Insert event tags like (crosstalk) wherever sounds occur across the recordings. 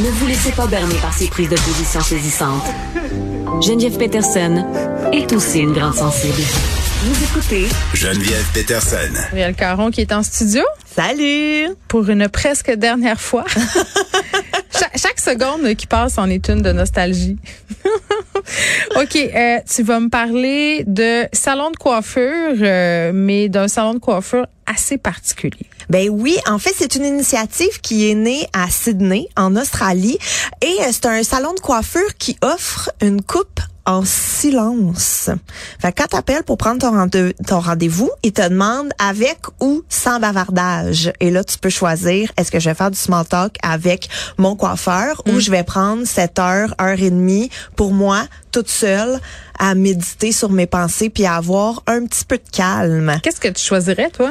Ne vous laissez pas berner par ces prises de position saisissantes. (laughs) Geneviève Peterson est aussi une grande sensible. Vous écoutez Geneviève Peterson. Ariel Caron qui est en studio Salut! pour une presque dernière fois. (laughs) chaque, chaque seconde qui passe en est une de nostalgie. (laughs) OK, euh, tu vas me parler de salon de coiffure, euh, mais d'un salon de coiffure assez particulier. Ben oui, en fait, c'est une initiative qui est née à Sydney, en Australie, et euh, c'est un salon de coiffure qui offre une coupe en silence. Fait que quand t'appelles pour prendre ton, rende- ton rendez-vous, ils te demandent avec ou sans bavardage. Et là, tu peux choisir, est-ce que je vais faire du small talk avec mon coiffeur ou je vais prendre cette heure, heure et demie pour moi, toute seule, à méditer sur mes pensées puis à avoir un petit peu de calme. Qu'est-ce que tu choisirais, toi?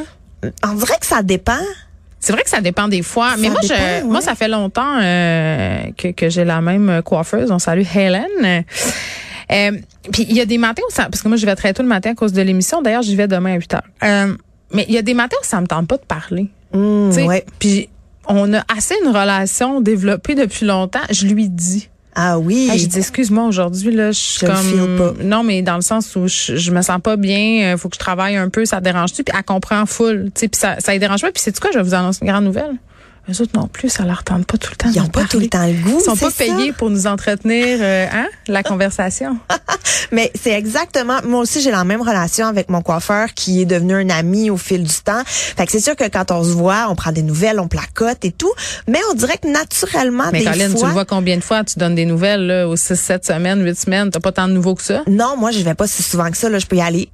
On dirait que ça dépend. C'est vrai que ça dépend des fois, mais moi, je, moi, ça fait longtemps euh, que, que j'ai la même coiffeuse. On salue Helen. Euh, puis il y a des matins où ça, parce que moi, je vais très tôt le matin à cause de l'émission. D'ailleurs, j'y vais demain à 8 heures. Euh, mais il y a des matins où ça me tente pas de parler. Mmh, ouais. Puis on a assez une relation développée depuis longtemps. Je lui dis. Ah oui. Hey, j'ai dit excuse-moi aujourd'hui là, je suis Je comme feel pas. non mais dans le sens où je, je me sens pas bien, euh, faut que je travaille un peu, ça te dérange-tu? Puis elle comprend full, tu sais puis ça ça dérange pas puis c'est quoi, je vais vous annoncer une grande nouvelle? Les autres non plus, ça leur tente pas tout le temps. Ils de ont pas parler. tout le temps le goût. Ils sont pas ça? payés pour nous entretenir euh, hein, la (laughs) conversation. Mais c'est exactement. Moi aussi, j'ai la même relation avec mon coiffeur qui est devenu un ami au fil du temps. Fait que c'est sûr que quand on se voit, on prend des nouvelles, on placote et tout. Mais on dirait que naturellement, Mais des Colin, tu fois. le vois combien de fois tu donnes des nouvelles là, aux 6 7 semaines, 8 semaines, t'as pas tant de nouveaux que ça? Non, moi, je vais pas si souvent que ça. Là, je peux y aller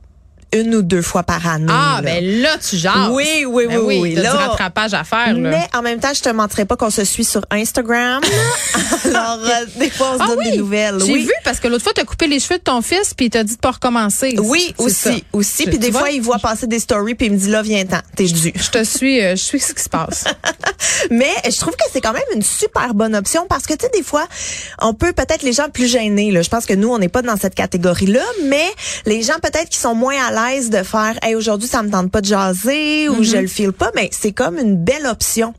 une ou deux fois par année. Ah, là. ben là tu jases. Oui, oui, Ben oui, oui, t'as là. du rattrapage à faire là. Mais en même temps, je te mentirais pas qu'on se suit sur Instagram. (laughs) Alors, euh, des fois, on se Ah donne oui, des nouvelles. J'ai oui. vu parce que l'autre fois, tu as coupé les cheveux de ton fils puis il t'a dit de pas recommencer. Oui, C'est ça. aussi, aussi. Puis des vois? fois, il voit passer des stories puis il me dit là, viens-t'en, t'es dû. Je te suis, euh, je suis ce qui se passe. (laughs) Mais je trouve que c'est quand même une super bonne option parce que tu sais des fois on peut peut-être les gens plus gênés là. Je pense que nous on n'est pas dans cette catégorie là, mais les gens peut-être qui sont moins à l'aise de faire hey aujourd'hui ça me tente pas de jaser ou je le file pas, mais c'est comme une belle option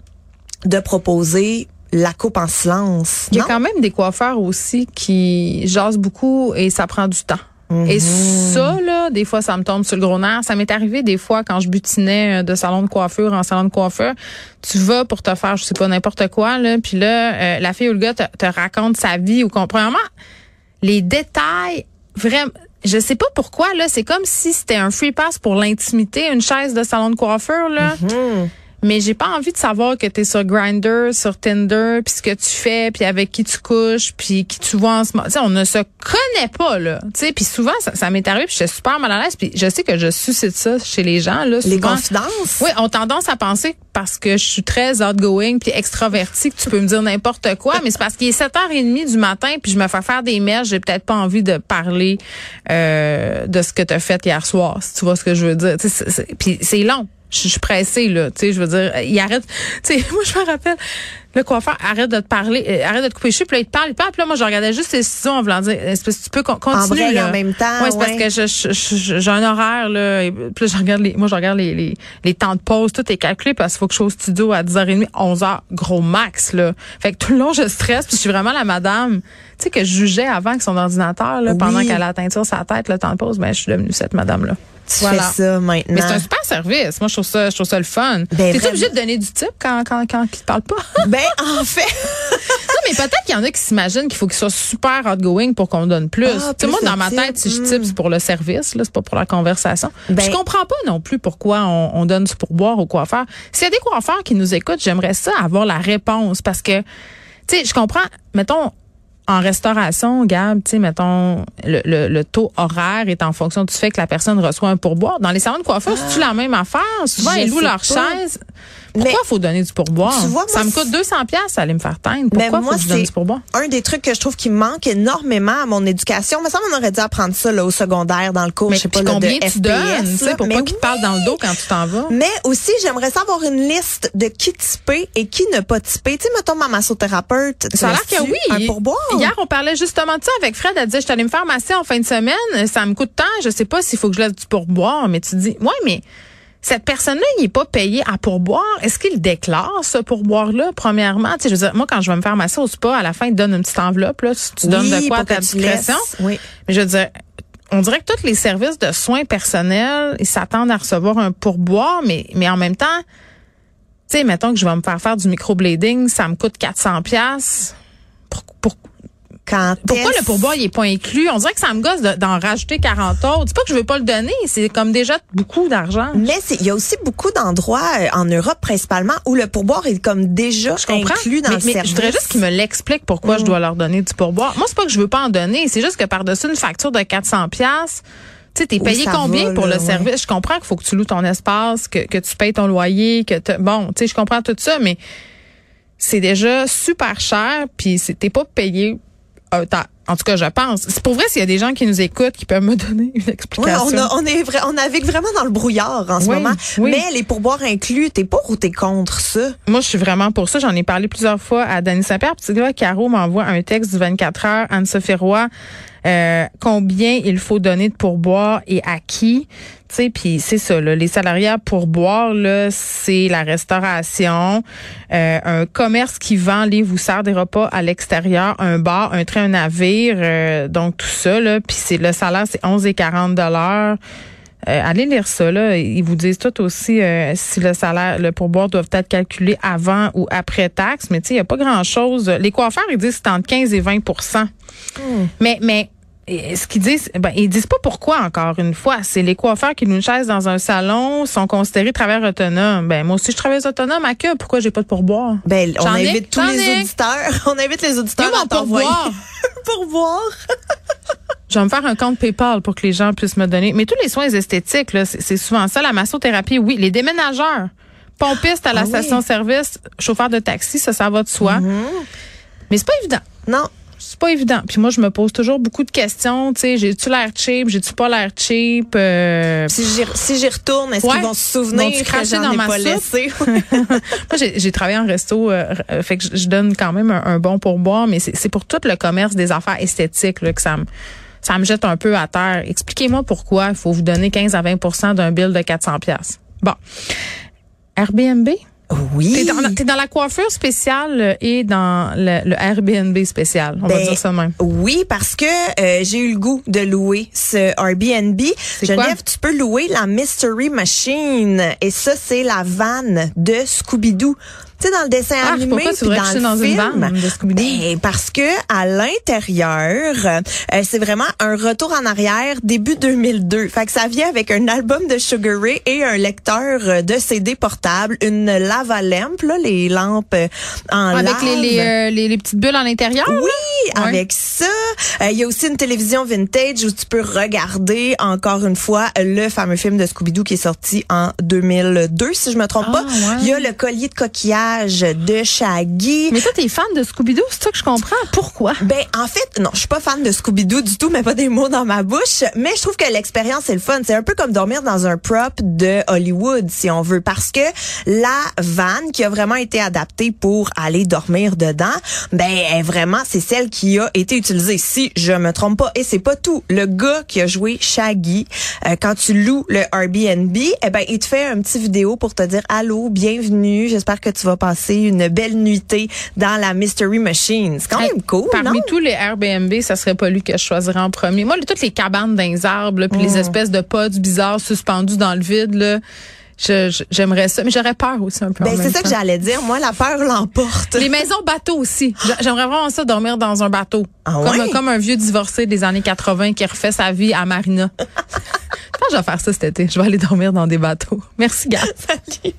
de proposer la coupe en silence. Il y a non? quand même des coiffeurs aussi qui jasent beaucoup et ça prend du temps. Et ça, là, des fois, ça me tombe sur le gros nerf. Ça m'est arrivé des fois quand je butinais euh, de salon de coiffure en salon de coiffure. Tu vas pour te faire, je sais pas, n'importe quoi, là. Puis là, euh, la fille ou le gars te, te raconte sa vie ou qu'on, premièrement, les détails, vraiment, je sais pas pourquoi, là, c'est comme si c'était un free pass pour l'intimité, une chaise de salon de coiffure, là. Mais j'ai pas envie de savoir que tu es sur Grindr, sur Tinder, puis ce que tu fais, puis avec qui tu couches, puis qui tu vois en ce moment. Tu sais, on ne se connaît pas là. Tu sais, puis souvent ça, ça m'est arrivé, puis j'étais super mal à l'aise, puis je sais que je suscite ça chez les gens là. les confidences? Oui, ont tendance à penser parce que je suis très outgoing puis extravertie que tu peux me dire n'importe quoi, mais c'est parce qu'il est 7h30 du matin puis je me fais faire des mèches, j'ai peut-être pas envie de parler euh, de ce que tu as fait hier soir, si tu vois ce que je veux dire. Puis c'est long. Je suis pressée là, tu sais, je veux dire, il arrête. Tu sais, (laughs) moi je me rappelle le coiffeur arrête de te parler, euh, arrête de te couper les cheveux, puis là il te parle, il te parle, puis là moi je regardais juste ses ciseaux en voulant dire, est-ce que tu peux con- continuer braille là? en même temps, Ouais, c'est parce que je- je- je- j'ai un horaire là, et puis là, je regarde les, moi je regarde les, les, les temps de pause, tout est calculé parce qu'il faut que je sois au studio à 10h30, 11h, gros max là. Fait que tout le long je stresse, puis je suis vraiment la madame, tu sais que je jugeais avant que son ordinateur là, pendant qu'elle a la teinture sur la tête, le temps de pause, ben je suis devenue cette madame là. Tu fais ça maintenant. Mais c'est un super service. Moi, je trouve ça, je trouve ça le fun. Ben, T'es obligé de donner du type quand, quand, quand ils te parlent pas? (laughs) Ben en fait, Non, mais peut-être qu'il y en a qui s'imaginent qu'il faut qu'ils soient super outgoing pour qu'on donne plus. Ah, plus moi, dans ma tête, si je hmm. type, c'est pour le service, là, c'est pas pour la conversation. Ben- je comprends pas non plus pourquoi on, on donne du pourboire aux coiffeurs. S'il y a des coiffeurs qui nous écoutent, j'aimerais ça avoir la réponse parce que, tu sais, je comprends, mettons, en restauration, Gab, tu sais, mettons, le, le, le taux horaire est en fonction du fait que la personne reçoit un pourboire. Dans les salons de coiffure, c'est-tu la même affaire? Souvent, Ah. Ils louent leur pas. chaise. Pourquoi Mais- faut donner du pourboire? Tu vois, ça moi, me coûte 200 pièces aller me faire teindre. Pourquoi Mais moi, faut que je donne c'est du pourboire? un des trucs que je trouve qui manque énormément à mon éducation. Mais ça, on aurait dû apprendre ça là, au secondaire dans le cours, Mais je sais pas, puis là, combien de tu FPS, donnes, tu sais, là. pour Mais pas qu'ils te parlent dans le dos quand tu t'en vas? Mais aussi, j'aimerais savoir une liste de qui typer et qui ne pas typer. Tu sais, mettons ma massothérapeute. Ça a l'air que oui. Un pourboire? Hier, on parlait justement de ça avec Fred. Elle disait, je suis allée me faire masser en fin de semaine. Ça me coûte tant. Je sais pas s'il faut que je laisse du pourboire. Mais tu dis, ouais, mais cette personne-là, il n'est pas payé à pourboire. Est-ce qu'il déclare ce pourboire-là, premièrement? Tu sais, je veux dire, moi, quand je vais me faire masser au spa, à la fin, il donne une petite enveloppe, là, si tu donnes de quoi à ta discrétion? Oui. Mais je veux dire, on dirait que tous les services de soins personnels, ils s'attendent à recevoir un pourboire, mais, mais en même temps, tu sais, mettons que je vais me faire faire du microblading, ça me coûte 400 pièces. Pour, pour, pourquoi le pourboire il est pas inclus? On dirait que ça me gosse d'en rajouter 40 autres. C'est pas que je veux pas le donner, c'est comme déjà beaucoup d'argent. Mais il y a aussi beaucoup d'endroits euh, en Europe principalement où le pourboire est comme déjà inclus dans mais, le mais Je voudrais juste qu'ils me l'expliquent pourquoi je mm. dois leur donner du pourboire. Moi c'est pas que je veux pas en donner, c'est juste que par-dessus une facture de 400 pièces tu sais, t'es payé combien pour le service? Je comprends qu'il faut que tu loues ton espace, que, que tu payes ton loyer, que bon, tu sais, je comprends tout ça, mais c'est déjà super cher, puis t'es pas payé euh, en tout cas, je pense. C'est pour vrai s'il y a des gens qui nous écoutent qui peuvent me donner une explication. on, on est vrai, on navigue vraiment dans le brouillard en ce moment. Mais les pourboires inclus, t'es pour ou t'es contre ça? Moi, je suis vraiment pour ça. J'en ai parlé plusieurs fois à Dany Saint-Pierre. Petit gars, Caro m'envoie un texte du 24 heures. Anne-Sophie Roy, euh, combien il faut donner de pourboire et à qui? Puis c'est ça, là, les salariés à pourboire, c'est la restauration, euh, un commerce qui vend, livre ou sert des repas à l'extérieur, un bar, un train, un navire, euh, donc tout ça. Puis le salaire, c'est 11 et 40 dollars. allez lire ça, là. Ils vous disent tout aussi si le salaire, le pourboire doivent être calculés avant ou après taxe. Mais tu sais, il n'y a pas grand-chose. Les coiffeurs, ils disent que c'est entre 15 et 20 Hmm. Mais, mais ce qu'ils disent, ben, ils disent pas pourquoi encore une fois. C'est les coiffeurs qui nous chaisent dans un salon sont considérés travailleurs autonomes. Ben moi aussi je travaille autonome à que pourquoi j'ai pas de pourboire? Ben on invite tous les auditeurs, (laughs) on invite les auditeurs à t'envoyer pourboire. (laughs) (laughs) Je vais me faire un compte PayPal pour que les gens puissent me donner. Mais tous les soins esthétiques, c'est souvent ça. La massothérapie, oui. Les déménageurs, pompistes à la ah station-service, chauffeur de taxi, ça, ça va de soi. Mm-hmm. Mais c'est pas évident. Non, c'est pas évident. Puis moi, je me pose toujours beaucoup de questions. Tu sais, j'ai-tu l'air cheap? J'ai-tu pas l'air cheap? Euh... Si j'y si retourne, est-ce qu'ils vont se souvenir que j'en ai pas laissé? (laughs) (laughs) moi, j'ai travaillé en resto, euh, euh, fait que je donne quand même un, bon pourboire, mais c'est pour tout le commerce des affaires esthétiques là, que ça me ça me jette un peu à terre. Expliquez-moi pourquoi il faut vous donner 15 à 20% d'un bill de 400 pièces. Bon. Airbnb? Oui. T'es dans, la coiffure spéciale et dans le, Airbnb spécial, on va ben, dire ça même. Oui, parce que euh, j'ai eu le goût de louer ce Airbnb. Geneviève, tu peux louer la Mystery Machine et ça, c'est la vanne de Scooby-Doo tu sais, dans le dessin ah, animé, puis dans le dans film, une ben, parce que à l'intérieur, euh, c'est vraiment un retour en arrière début 2002. Fait que ça vient avec un album de Sugar Ray et un lecteur de CD portable, une lava lampe, là, les lampes en avec lave. les, euh, les, les, petites bulles à l'intérieur. Oui, avec ça. Euh, il y a aussi une télévision vintage où tu peux regarder encore une fois le fameux film de Scooby-Doo qui est sorti en 2002, si je me trompe pas. Ah, il y a le collier de coquillage de Shaggy. Mais toi, t'es fan de Scooby-Doo, c'est ça que je comprends? Pourquoi? Ben, en fait, non, je suis pas fan de Scooby-Doo du tout, mais pas des mots dans ma bouche. Mais je trouve que l'expérience est le fun. C'est un peu comme dormir dans un prop de Hollywood, si on veut, parce que la vanne qui a vraiment été adaptée pour aller dormir dedans, ben, vraiment, c'est celle qui a été utilisée, si je me trompe pas. Et c'est pas tout. Le gars qui a joué Shaggy, euh, quand tu loues le Airbnb, eh ben, il te fait un petit vidéo pour te dire, allô, bienvenue, j'espère que tu vas passer une belle nuitée dans la Mystery Machine. C'est quand même cool, Parmi tous les Airbnb, ça serait pas lui que je choisirais en premier. Moi, toutes les cabanes dans les arbres, puis les mm. espèces de pods bizarres suspendus dans le vide, là, j'aimerais ça, mais j'aurais peur aussi un peu. Ben, c'est ça que j'allais dire. Moi, la peur l'emporte. Les maisons bateaux aussi. J'aimerais vraiment ça dormir dans un bateau. Ah comme, comme un vieux divorcé des années 80 qui refait sa vie à Marina. (laughs) je vais faire ça cet été. Je vais aller dormir dans des bateaux. Merci, gars. (laughs) Salut.